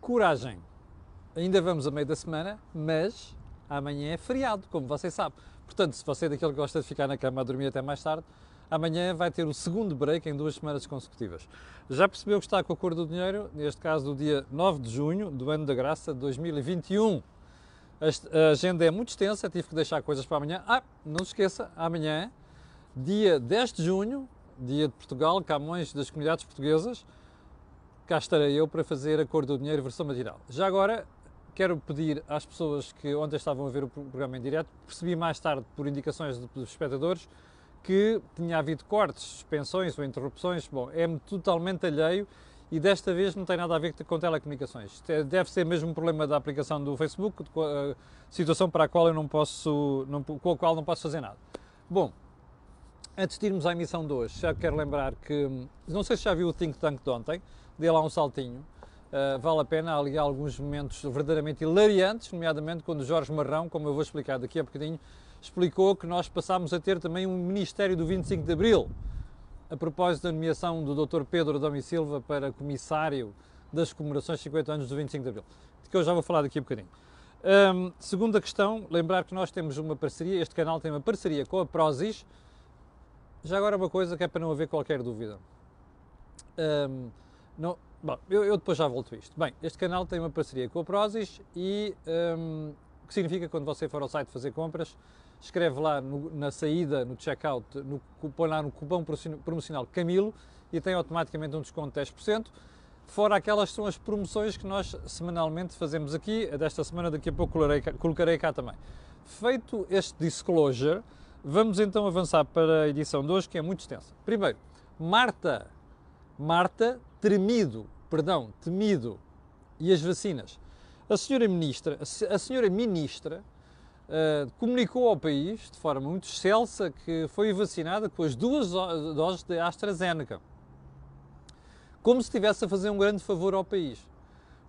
coragem. Ainda vamos a meio da semana, mas amanhã é feriado, como você sabe. Portanto, se você é daquele que gosta de ficar na cama a dormir até mais tarde, amanhã vai ter o segundo break em duas semanas consecutivas. Já percebeu que está com a cor do dinheiro, neste caso do dia 9 de junho do ano da graça de 2021. A agenda é muito extensa, tive que deixar coisas para amanhã. Ah, não se esqueça, amanhã, dia 10 de junho, dia de Portugal, Camões das Comunidades Portuguesas, cá estarei eu para fazer a cor do dinheiro versão matinal. Já agora, quero pedir às pessoas que ontem estavam a ver o programa em direto, percebi mais tarde por indicações dos espectadores que tinha havido cortes, suspensões ou interrupções. Bom, é-me totalmente alheio e desta vez não tem nada a ver com telecomunicações. Deve ser mesmo um problema da aplicação do Facebook, situação para a qual eu não posso, não, com a qual não posso fazer nada. Bom, antes de irmos à emissão de hoje, já quero lembrar que, não sei se já viu o Think Tank de ontem, dei lá um saltinho, uh, vale a pena, há ali alguns momentos verdadeiramente hilariantes, nomeadamente quando Jorge Marrão, como eu vou explicar daqui a bocadinho, explicou que nós passámos a ter também um Ministério do 25 de Abril, a propósito da nomeação do Dr. Pedro Domi Silva para comissário das comemorações de 50 anos do 25 de Abril, de que eu já vou falar daqui a bocadinho. Um, segunda questão, lembrar que nós temos uma parceria, este canal tem uma parceria com a Prozis. Já agora uma coisa que é para não haver qualquer dúvida. Um, não, bom, eu, eu, depois já volto a isto. Bem, este canal tem uma parceria com a Prozis e um, o que significa quando você for ao site fazer compras, escreve lá no, na saída, no checkout, no, põe lá no cupom promocional Camilo e tem automaticamente um desconto de 10%. Fora aquelas são as promoções que nós semanalmente fazemos aqui, a desta semana daqui a pouco colocarei, colocarei cá também. Feito este disclosure, vamos então avançar para a edição de hoje, que é muito extensa. Primeiro, Marta, Marta Tremido, perdão, Temido, e as vacinas. A senhora ministra, a senhora ministra uh, comunicou ao país, de forma muito excelsa, que foi vacinada com as duas doses de AstraZeneca. Como se estivesse a fazer um grande favor ao país.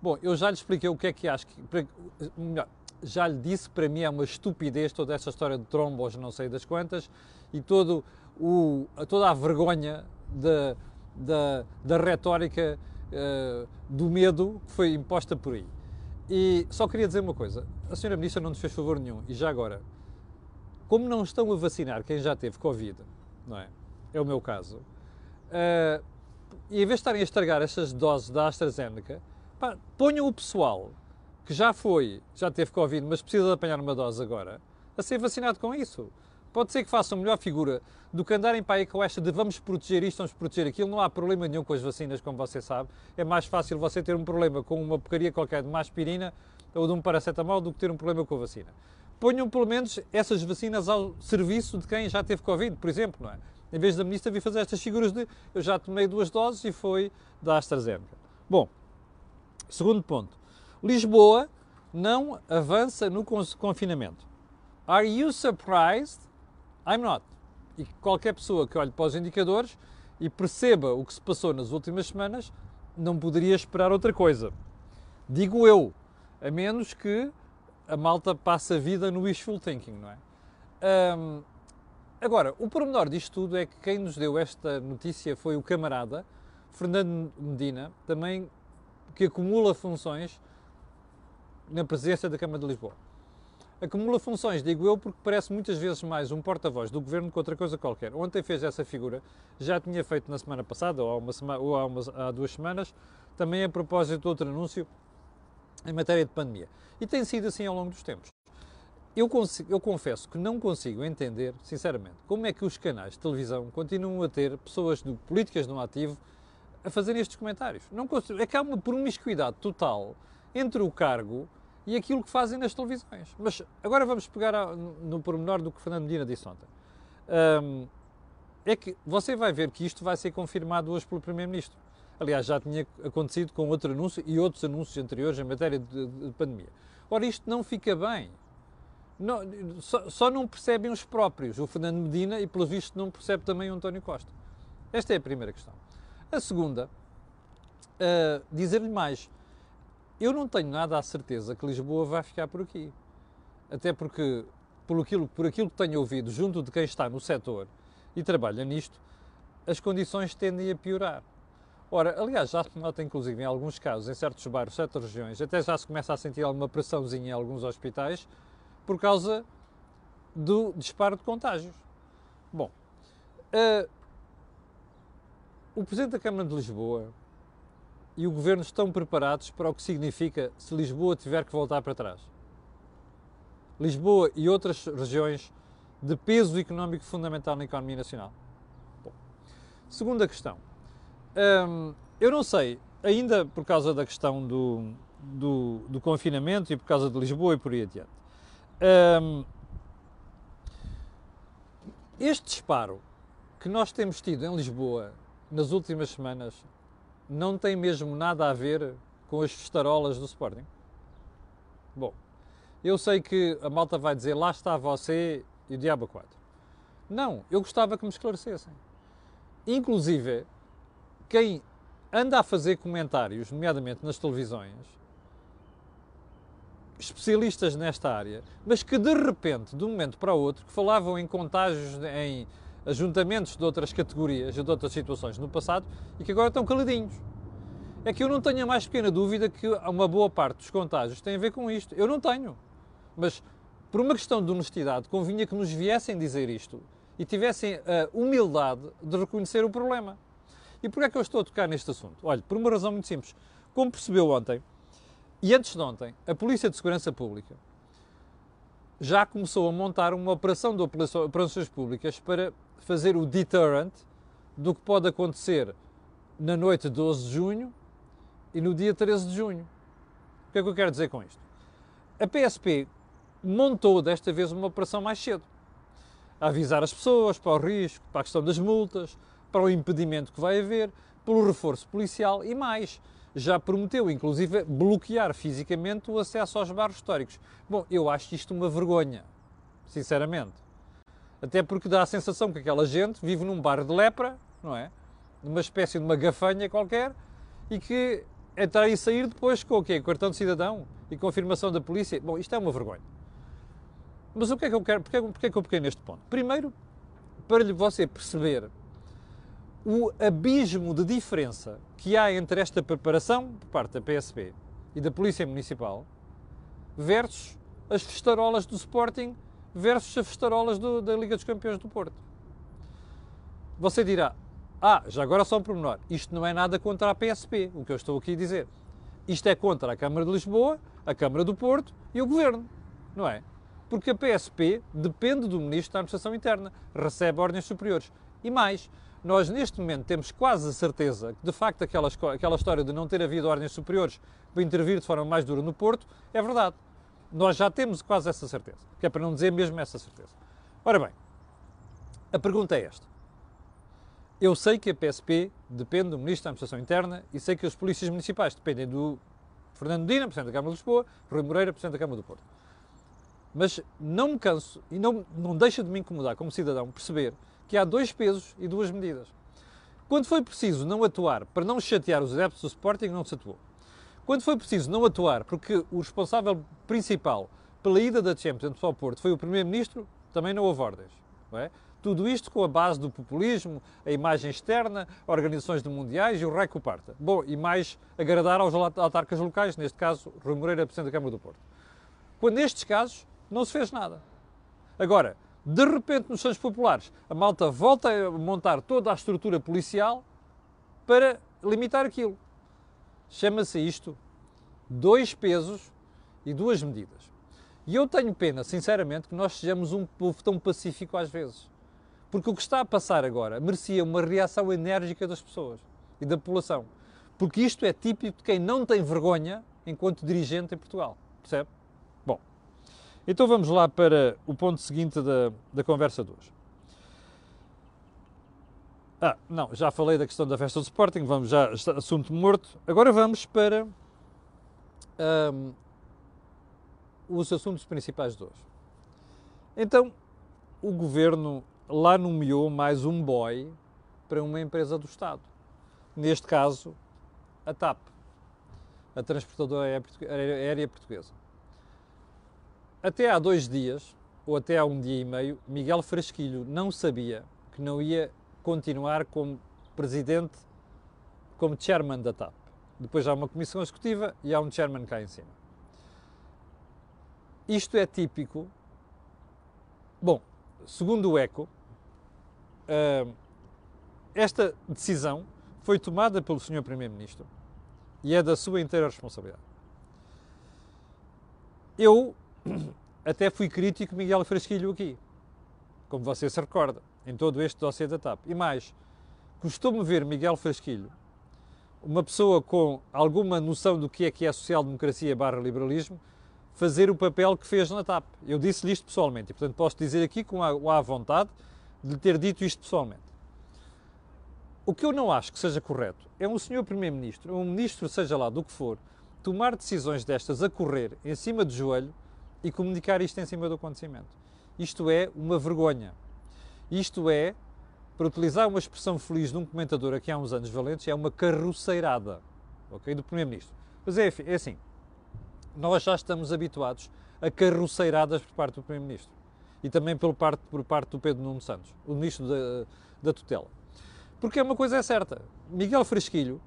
Bom, eu já lhe expliquei o que é que acho que. Melhor, já lhe disse, para mim é uma estupidez toda esta história de trombos, não sei das quantas, e todo o, toda a vergonha da, da, da retórica uh, do medo que foi imposta por aí. E só queria dizer uma coisa: a senhora Ministra não nos fez favor nenhum, e já agora, como não estão a vacinar quem já teve Covid, não é? É o meu caso, uh, e em vez de estarem a estragar essas doses da AstraZeneca, pá, ponham o pessoal que já foi, já teve Covid, mas precisa de apanhar uma dose agora, a ser vacinado com isso. Pode ser que façam melhor figura do que andarem para aí com esta de vamos proteger isto, vamos proteger aquilo. Não há problema nenhum com as vacinas, como você sabe. É mais fácil você ter um problema com uma porcaria qualquer de uma aspirina ou de um paracetamol do que ter um problema com a vacina. Ponham pelo menos essas vacinas ao serviço de quem já teve Covid, por exemplo, não é? Em vez da ministra vir fazer estas figuras de eu já tomei duas doses e foi da AstraZeneca. Bom, segundo ponto. Lisboa não avança no confinamento. Are you surprised? I'm not. E qualquer pessoa que olhe para os indicadores e perceba o que se passou nas últimas semanas não poderia esperar outra coisa. Digo eu, a menos que a malta passe a vida no wishful thinking, não é? Um, agora, o pormenor disto tudo é que quem nos deu esta notícia foi o camarada Fernando Medina, também que acumula funções na presidência da Câmara de Lisboa acumula funções, digo eu, porque parece muitas vezes mais um porta-voz do governo que outra coisa qualquer. Ontem fez essa figura, já tinha feito na semana passada, ou há, uma sema, ou há, uma, há duas semanas, também a propósito de outro anúncio em matéria de pandemia. E tem sido assim ao longo dos tempos. Eu, consigo, eu, confesso que não consigo entender, sinceramente, como é que os canais de televisão continuam a ter pessoas de políticas no ativo a fazerem estes comentários. Não consigo, é que há uma promiscuidade total entre o cargo e aquilo que fazem nas televisões. Mas agora vamos pegar no pormenor do que Fernando Medina disse ontem. Um, é que você vai ver que isto vai ser confirmado hoje pelo Primeiro-Ministro. Aliás, já tinha acontecido com outro anúncio e outros anúncios anteriores em matéria de, de pandemia. Ora, isto não fica bem. Não, só, só, não percebem os próprios, o Fernando Medina, e pelo visto não percebe também o António Costa. Esta é a primeira questão. A segunda, uh, dizer-lhe mais. Eu não tenho nada a certeza que Lisboa vai ficar por aqui. Até porque, por aquilo, por aquilo que tenho ouvido junto de quem está no setor e trabalha nisto, as condições tendem a piorar. Ora, aliás, já se nota inclusive em alguns casos, em certos bairros, certas regiões, até já se começa a sentir alguma pressãozinha em alguns hospitais por causa do disparo de contágios. Bom, uh, o Presidente da Câmara de Lisboa e o Governo estão preparados para o que significa se Lisboa tiver que voltar para trás. Lisboa e outras regiões de peso económico fundamental na economia nacional. Bom, segunda questão. Hum, eu não sei, ainda por causa da questão do, do, do, confinamento e por causa de Lisboa e por aí adiante. Hum, este disparo que nós temos tido em Lisboa nas últimas semanas não tem mesmo nada a ver com as festarolas do Sporting? Bom, eu sei que a malta vai dizer lá está você e o Diabo 4. Não, eu gostava que me esclarecessem. Inclusive, quem anda a fazer comentários, nomeadamente nas televisões, especialistas nesta área, mas que de repente, de um momento para outro, que falavam em contágios em ajuntamentos de outras categorias e de outras situações no passado e que agora estão caladinhos. É que eu não tenho a mais pequena dúvida que uma boa parte dos contágios tem a ver com isto. Eu não tenho. Mas, por uma questão de honestidade, convinha que nos viessem dizer isto e tivessem a humildade de reconhecer o problema. E porquê é que eu estou a tocar neste assunto? Olha, por uma razão muito simples. Como percebeu ontem, e antes de ontem, a Polícia de Segurança Pública já começou a montar uma operação de operações públicas para fazer o deterrent do que pode acontecer na noite de 12 de junho e no dia 13 de junho. O que é que eu quero dizer com isto? A PSP montou desta vez uma operação mais cedo. A avisar as pessoas para o risco, para a questão das multas, para o impedimento que vai haver, pelo reforço policial e mais. Já prometeu, inclusive, bloquear fisicamente o acesso aos bares históricos. Bom, eu acho isto uma vergonha, sinceramente. Até porque dá a sensação que aquela gente vive num bar de lepra, não é? Numa espécie de uma gafanha qualquer e que entrar e sair depois com o quê? Cartão de cidadão e confirmação da polícia. Bom, isto é uma vergonha. Mas o que é que eu quero? Porquê, porquê é que eu peguei neste ponto? Primeiro, para você perceber o abismo de diferença que há entre esta preparação por parte da PSP e da Polícia Municipal versus as festarolas do Sporting versus as festarolas do, da Liga dos Campeões do Porto. Você dirá, ah, já agora só um pormenor, isto não é nada contra a PSP, o que eu estou aqui a dizer. Isto é contra a Câmara de Lisboa, a Câmara do Porto e o Governo, não é? Porque a PSP depende do Ministro da Administração Interna, recebe ordens superiores. E mais, nós neste momento temos quase a certeza que, de facto, aquela, aquela história de não ter havido ordens superiores para intervir de forma mais dura no Porto é verdade. Nós já temos quase essa certeza, que é para não dizer mesmo essa certeza. Ora bem, a pergunta é esta. Eu sei que a PSP depende do Ministro da Administração Interna e sei que as polícias municipais dependem do Fernando Dina, Presidente da Câmara de Lisboa, Rui Moreira, Presidente da Câmara do Porto. Mas não me canso e não, não deixa de me incomodar como cidadão perceber que há dois pesos e duas medidas. Quando foi preciso não atuar para não chatear os adeptos do Sporting, não se atuou. Quando foi preciso não atuar, porque o responsável principal pela ida da Champions ao Porto foi o Primeiro-Ministro, também não houve ordens. Não é? Tudo isto com a base do populismo, a imagem externa, organizações de mundiais e o rei que parta. Bom, e mais agradar aos autarcas locais, neste caso, Rui Moreira, Presidente da Câmara do Porto. Quando nestes casos não se fez nada. Agora, de repente nos Santos Populares, a malta volta a montar toda a estrutura policial para limitar aquilo. Chama-se isto dois pesos e duas medidas. E eu tenho pena, sinceramente, que nós sejamos um povo tão pacífico às vezes. Porque o que está a passar agora merecia uma reação enérgica das pessoas e da população. Porque isto é típico de quem não tem vergonha enquanto dirigente em Portugal. Percebe? Bom, então vamos lá para o ponto seguinte da, da conversa de hoje. Ah, não, já falei da questão da festa do Sporting, vamos já, assunto morto. Agora vamos para um, os assuntos principais de hoje. Então, o governo lá nomeou mais um boy para uma empresa do Estado. Neste caso, a TAP, a Transportadora Aérea Portuguesa. Até há dois dias, ou até há um dia e meio, Miguel Frasquilho não sabia que não ia continuar como presidente como chairman da TAP. Depois há uma comissão executiva e há um chairman cá em cima. Isto é típico. Bom, segundo o ECO, uh, esta decisão foi tomada pelo Sr. Primeiro-Ministro e é da sua inteira responsabilidade. Eu até fui crítico Miguel Frasquilho aqui, como você se recorda, em todo este dossiê da TAP. E mais, custou-me ver Miguel Frasquilho, uma pessoa com alguma noção do que é que é social-democracia barra liberalismo, fazer o papel que fez na TAP. Eu disse-lhe isto pessoalmente e, portanto, posso dizer aqui com a, a vontade de ter dito isto pessoalmente. O que eu não acho que seja correto é um senhor Primeiro-Ministro, um ministro, seja lá do que for, tomar decisões destas a correr em cima do joelho e comunicar isto em cima do acontecimento. Isto é uma vergonha. Isto é, para utilizar uma expressão feliz de um comentador aqui há uns anos valentes, é uma carroceirada ok, do Primeiro-Ministro. Mas é, é assim, nós já estamos habituados a carroceiradas por parte do Primeiro-Ministro e também por parte, por parte do Pedro Nuno Santos, o Ministro da, da Tutela. Porque é uma coisa é certa, Miguel Fresquilho,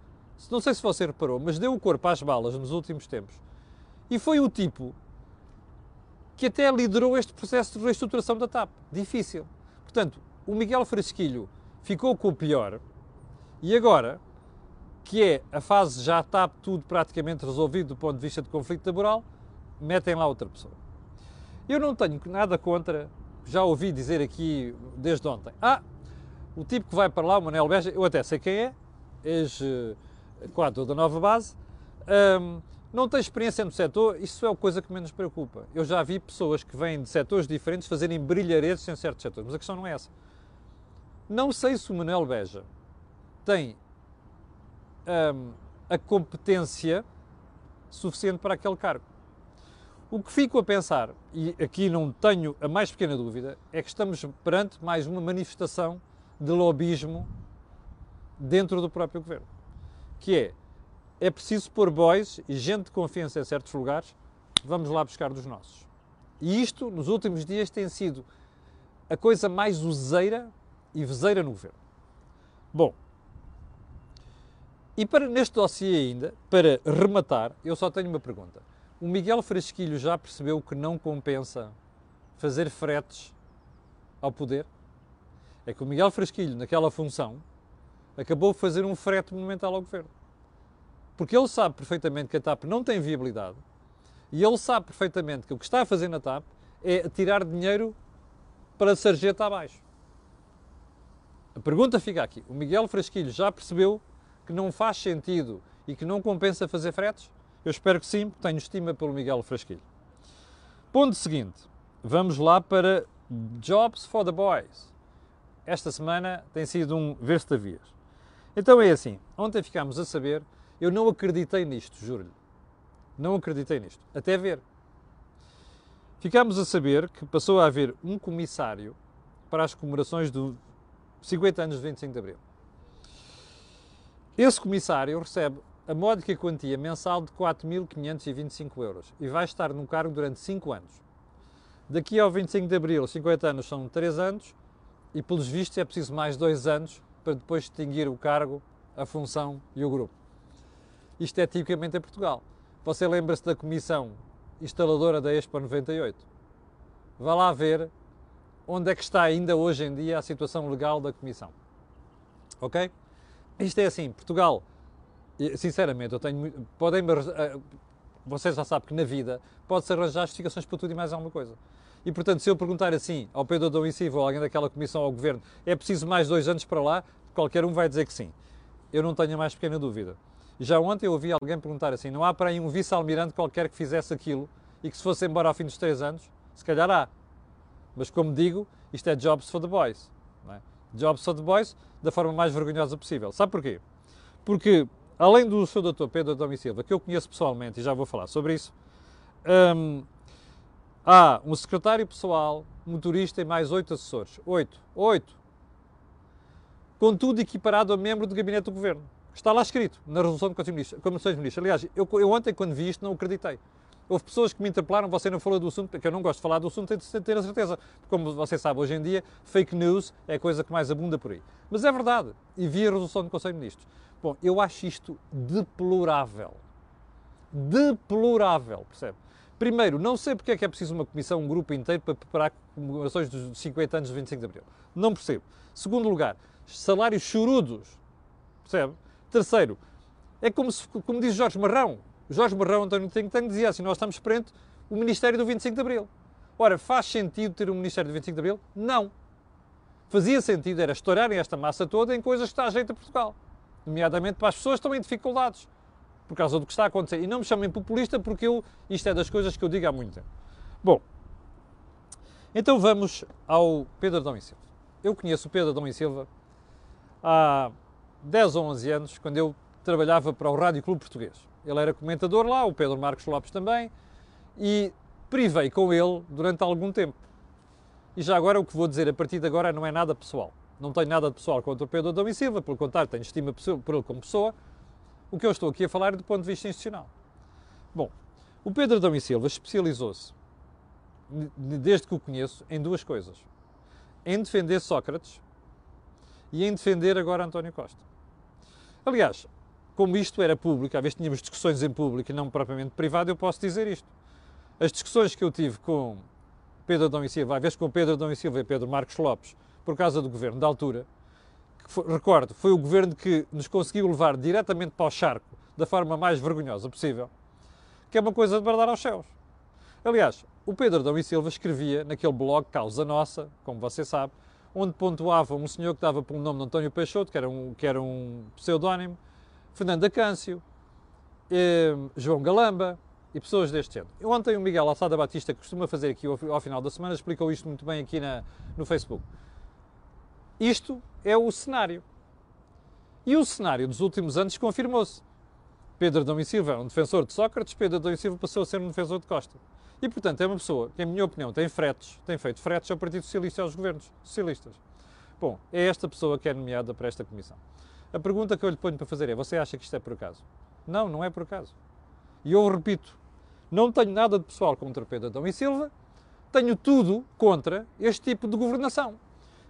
não sei se você reparou, mas deu o corpo às balas nos últimos tempos e foi o tipo que até liderou este processo de reestruturação da TAP. Difícil. Portanto, o Miguel Fresquilho ficou com o pior e agora que é a fase já está tudo praticamente resolvido do ponto de vista de conflito laboral, metem lá outra pessoa. Eu não tenho nada contra, já ouvi dizer aqui desde ontem, ah, o tipo que vai para lá, o Manel Beja, eu até sei quem é, ex-quadro da nova base, um, não tem experiência no setor, isso é a coisa que menos preocupa. Eu já vi pessoas que vêm de setores diferentes fazerem brilharetes em certos setores, mas a questão não é essa. Não sei se o Manel Beja tem um, a competência suficiente para aquele cargo. O que fico a pensar, e aqui não tenho a mais pequena dúvida, é que estamos perante mais uma manifestação de lobismo dentro do próprio governo. Que é, é preciso pôr boys e gente de confiança em certos lugares, vamos lá buscar dos nossos. E isto, nos últimos dias, tem sido a coisa mais useira e vezeira no governo. Bom, e para neste dossiê ainda, para rematar, eu só tenho uma pergunta. O Miguel Fresquilho já percebeu que não compensa fazer fretes ao poder? É que o Miguel Fresquilho, naquela função, acabou de fazer um frete monumental ao governo. Porque ele sabe perfeitamente que a TAP não tem viabilidade e ele sabe perfeitamente que o que está a fazer na TAP é tirar dinheiro para sarjeta abaixo. A pergunta fica aqui. O Miguel Fresquilho já percebeu que não faz sentido e que não compensa fazer fretes? Eu espero que sim, tenho estima pelo Miguel Frasquilho. Ponto seguinte, vamos lá para Jobs for the Boys. Esta semana tem sido um ver-se-vias. Então é assim, ontem ficámos a saber, eu não acreditei nisto, juro-lhe. Não acreditei nisto, até ver. Ficámos a saber que passou a haver um comissário para as comemorações dos 50 anos de 25 de Abril. Esse comissário recebe a módica quantia mensal de 4.525 euros e vai estar no cargo durante 5 anos. Daqui ao 25 de Abril, 50 anos são 3 anos e, pelos vistos, é preciso mais 2 anos para depois distinguir o cargo, a função e o grupo. Isto é tipicamente em Portugal. Você lembra-se da comissão instaladora da Expo 98? Vá lá ver onde é que está ainda hoje em dia a situação legal da comissão. Ok? Isto é assim, Portugal, sinceramente, eu tenho. Podem eh, vocês já sabem que na vida pode-se arranjar justificações para tudo e mais alguma coisa. E portanto, se eu perguntar assim ao Pedro Dom Incivo ou alguém daquela comissão ao governo, é preciso mais dois anos para lá, qualquer um vai dizer que sim. Eu não tenho a mais pequena dúvida. Já ontem eu ouvi alguém perguntar assim: não há para aí um vice-almirante qualquer que fizesse aquilo e que se fosse embora ao fim dos três anos? Se calhar há. Mas como digo, isto é jobs for the boys. É? Jobs for the boys da forma mais vergonhosa possível. Sabe porquê? Porque, além do Sr. Dr. Pedro Adão Silva, que eu conheço pessoalmente e já vou falar sobre isso, hum, há um secretário pessoal, motorista e mais oito assessores. Oito. Oito. Contudo, equiparado a membro do gabinete do governo. Está lá escrito, na resolução de Comissões Ministros. Aliás, eu, eu ontem, quando vi isto, não acreditei. Houve pessoas que me interpelaram, você não falou do assunto, porque eu não gosto de falar do assunto, tenho de ter a certeza. Como você sabe, hoje em dia, fake news é a coisa que mais abunda por aí. Mas é verdade, e vi a resolução do Conselho de Ministros. Bom, eu acho isto deplorável. Deplorável, percebe? Primeiro, não sei porque é que é preciso uma comissão, um grupo inteiro para preparar comemorações dos 50 anos do 25 de Abril. Não percebo. Segundo lugar, salários chorudos. Percebe? Terceiro, é como, se, como diz Jorge Marrão. Jorge Marrão, António Think Tank, dizia assim: Nós estamos perante o Ministério do 25 de Abril. Ora, faz sentido ter um Ministério do 25 de Abril? Não. Fazia sentido era estourarem esta massa toda em coisas que está a jeito a Portugal. Nomeadamente para as pessoas que estão em dificuldades por causa do que está a acontecer. E não me chamem populista porque eu, isto é das coisas que eu digo há muito tempo. Bom, então vamos ao Pedro Adão e Silva. Eu conheço o Pedro Adão e Silva há 10 ou 11 anos, quando eu trabalhava para o Rádio Clube Português. Ele era comentador lá, o Pedro Marcos Lopes também, e privei com ele durante algum tempo. E já agora o que vou dizer a partir de agora não é nada pessoal. Não tenho nada de pessoal contra o Pedro Adão e Silva, pelo contrário, tenho estima por ele como pessoa, o que eu estou aqui a falar é do ponto de vista institucional. Bom, o Pedro Adão e Silva especializou-se, desde que o conheço, em duas coisas. Em defender Sócrates e em defender agora António Costa. Aliás, como isto era público, às vezes tínhamos discussões em público e não propriamente privado, eu posso dizer isto. As discussões que eu tive com Pedro Adão e Silva, às vezes com Pedro Adão e Silva e Pedro Marcos Lopes, por causa do governo da altura, foi, recordo, foi o governo que nos conseguiu levar diretamente para o charco da forma mais vergonhosa possível, que é uma coisa de bradar aos céus. Aliás, o Pedro Adão e Silva escrevia naquele blog Causa Nossa, como você sabe, onde pontuava um senhor que dava pelo nome de António Peixoto, que era um, que era um pseudónimo, Fernando Acâncio, eh, João Galamba e pessoas deste género. Ontem o Miguel Alçada Batista, que costuma fazer aqui ao, ao final da semana, explicou isto muito bem aqui na, no Facebook. Isto é o cenário. E o cenário dos últimos anos confirmou-se. Pedro e Silva era um defensor de Sócrates, Pedro e Silva passou a ser um defensor de Costa. E, portanto, é uma pessoa que, em minha opinião, tem fretes, tem feito fretes ao Partido Socialista e aos governos socialistas. Bom, é esta pessoa que é nomeada para esta comissão. A pergunta que eu lhe ponho para fazer é: você acha que isto é por acaso? Não, não é por acaso. E eu repito: não tenho nada de pessoal contra Pedro Adão e Silva, tenho tudo contra este tipo de governação.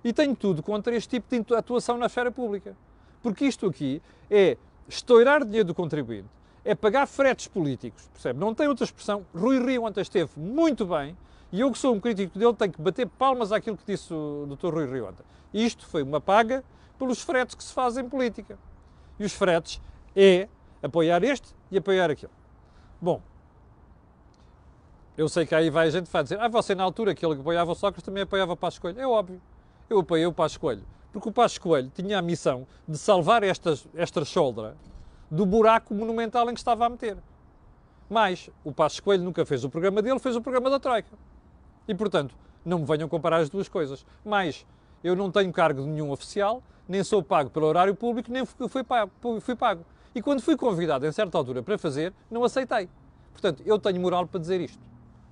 E tenho tudo contra este tipo de atuação na esfera pública. Porque isto aqui é estourar dinheiro do contribuinte, é pagar fretes políticos, percebe? Não tem outra expressão. Rui Rio ontem esteve muito bem, e eu que sou um crítico dele tenho que bater palmas àquilo que disse o Dr. Rui Rio ontem. Isto foi uma paga pelos fretes que se fazem em política. E os fretes é apoiar este e apoiar aquele. Bom, eu sei que aí vai a gente vai dizer, ah, você na altura que ele apoiava o Sócrates também apoiava para a escolha. É óbvio eu apoiei o Passos Coelho. Porque o Passos Coelho tinha a missão de salvar esta, esta shoulder do buraco monumental em que estava a meter. Mas o Passos Coelho nunca fez o programa dele, fez o programa da Troika. E, portanto, não me venham comparar as duas coisas. Mas eu não tenho cargo de nenhum oficial, nem sou pago pelo horário público, nem fui pago. E quando fui convidado em certa altura para fazer, não aceitei. Portanto, eu tenho moral para dizer isto.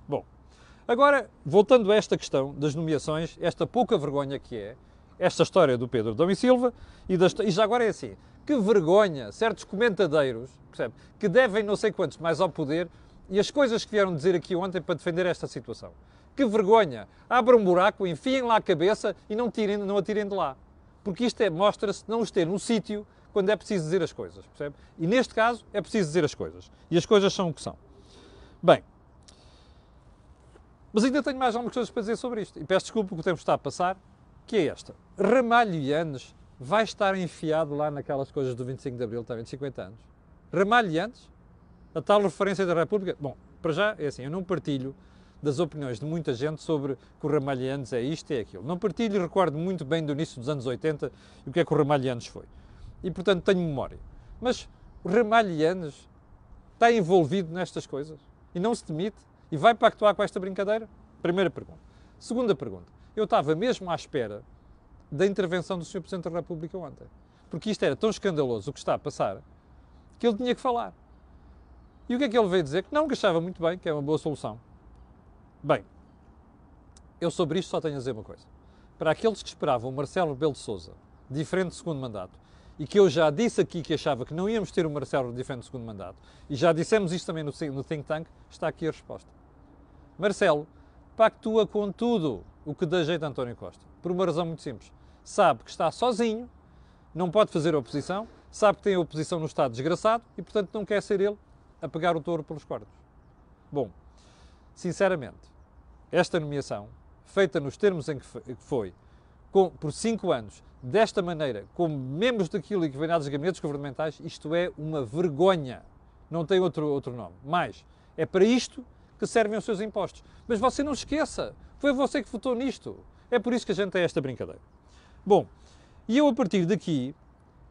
Bom, Agora, voltando a esta questão das nomeações, esta pouca vergonha que é, esta história do Pedro Dom e Silva, e, e já agora é assim, que vergonha certos comentadeiros, percebe, que devem não sei quantos mais ao poder, e as coisas que vieram dizer aqui ontem para defender esta situação. Que vergonha! Abram um buraco, enfiem lá a cabeça e não, tirem, não atirem de lá. Porque isto é, mostra-se não os ter num sítio quando é preciso dizer as coisas, percebe? E neste caso é preciso dizer as coisas. E as coisas são o que são. Bem, mas ainda tenho mais algumas coisas para dizer sobre isto. E peço desculpa porque o tempo está a passar, que é esta. Ramalho Yanes vai estar enfiado lá naquelas coisas do 25 de Abril, também de 50 anos. Ramalho Yanes, a tal referência da República. Bom, para já é assim, eu não partilho das opiniões de muita gente sobre que o Ramalhianes é isto e é aquilo. Não partilho e recordo muito bem do início dos anos 80 e o que é que o Ramalhianes foi. E, portanto, tenho memória. Mas o Ramalhianes está envolvido nestas coisas e não se demite. E vai pactuar com esta brincadeira? Primeira pergunta. Segunda pergunta. Eu estava mesmo à espera da intervenção do Sr. Presidente da República ontem. Porque isto era tão escandaloso o que está a passar que ele tinha que falar. E o que é que ele veio dizer? Que não, que achava muito bem, que é uma boa solução. Bem, eu sobre isto só tenho a dizer uma coisa. Para aqueles que esperavam Marcelo Rebelo de Sousa, diferente do segundo mandato, e que eu já disse aqui que achava que não íamos ter o Marcelo Radifem no segundo mandato, e já dissemos isto também no, no think tank, está aqui a resposta. Marcelo pactua com tudo o que dá jeito a António Costa, por uma razão muito simples. Sabe que está sozinho, não pode fazer oposição, sabe que tem a oposição no Estado desgraçado e, portanto, não quer ser ele a pegar o touro pelos cornos. Bom, sinceramente, esta nomeação, feita nos termos em que foi, com, por cinco anos, desta maneira, como membros daquilo que vem gabinetes governamentais, isto é uma vergonha. Não tem outro, outro nome. Mais, é para isto que servem os seus impostos. Mas você não esqueça, foi você que votou nisto. É por isso que a gente tem esta brincadeira. Bom, e eu a partir daqui,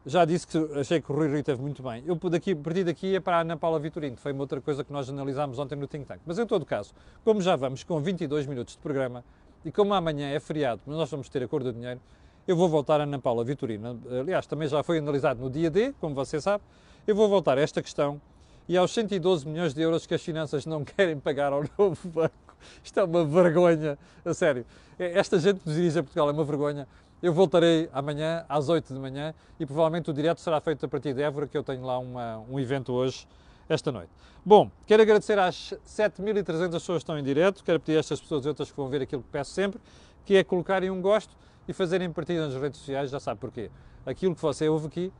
já disse que achei que o Rui Rio teve muito bem. Eu daqui, a partir daqui é para a Ana Paula Vitorino, foi uma outra coisa que nós analisámos ontem no Think Tank. Mas em todo caso, como já vamos com 22 minutos de programa, e como amanhã é feriado, mas nós vamos ter a cor do dinheiro, eu vou voltar a Ana Paula Vitorino. Aliás, também já foi analisado no dia D, como você sabe. Eu vou voltar a esta questão e aos 112 milhões de euros que as finanças não querem pagar ao novo banco. Isto é uma vergonha, a sério. É, esta gente que nos dirige a Portugal é uma vergonha. Eu voltarei amanhã às 8 de manhã e provavelmente o direto será feito a partir de Évora, que eu tenho lá uma, um evento hoje, esta noite. Bom, quero agradecer às 7.300 pessoas que estão em direto, quero pedir a estas pessoas e outras que vão ver aquilo que peço sempre, que é colocarem um gosto e fazerem partida nas redes sociais, já sabe porquê. Aquilo que você ouve aqui,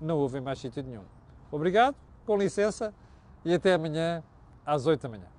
não ouve em mais sítio nenhum. Obrigado, com licença e até amanhã às 8 da manhã.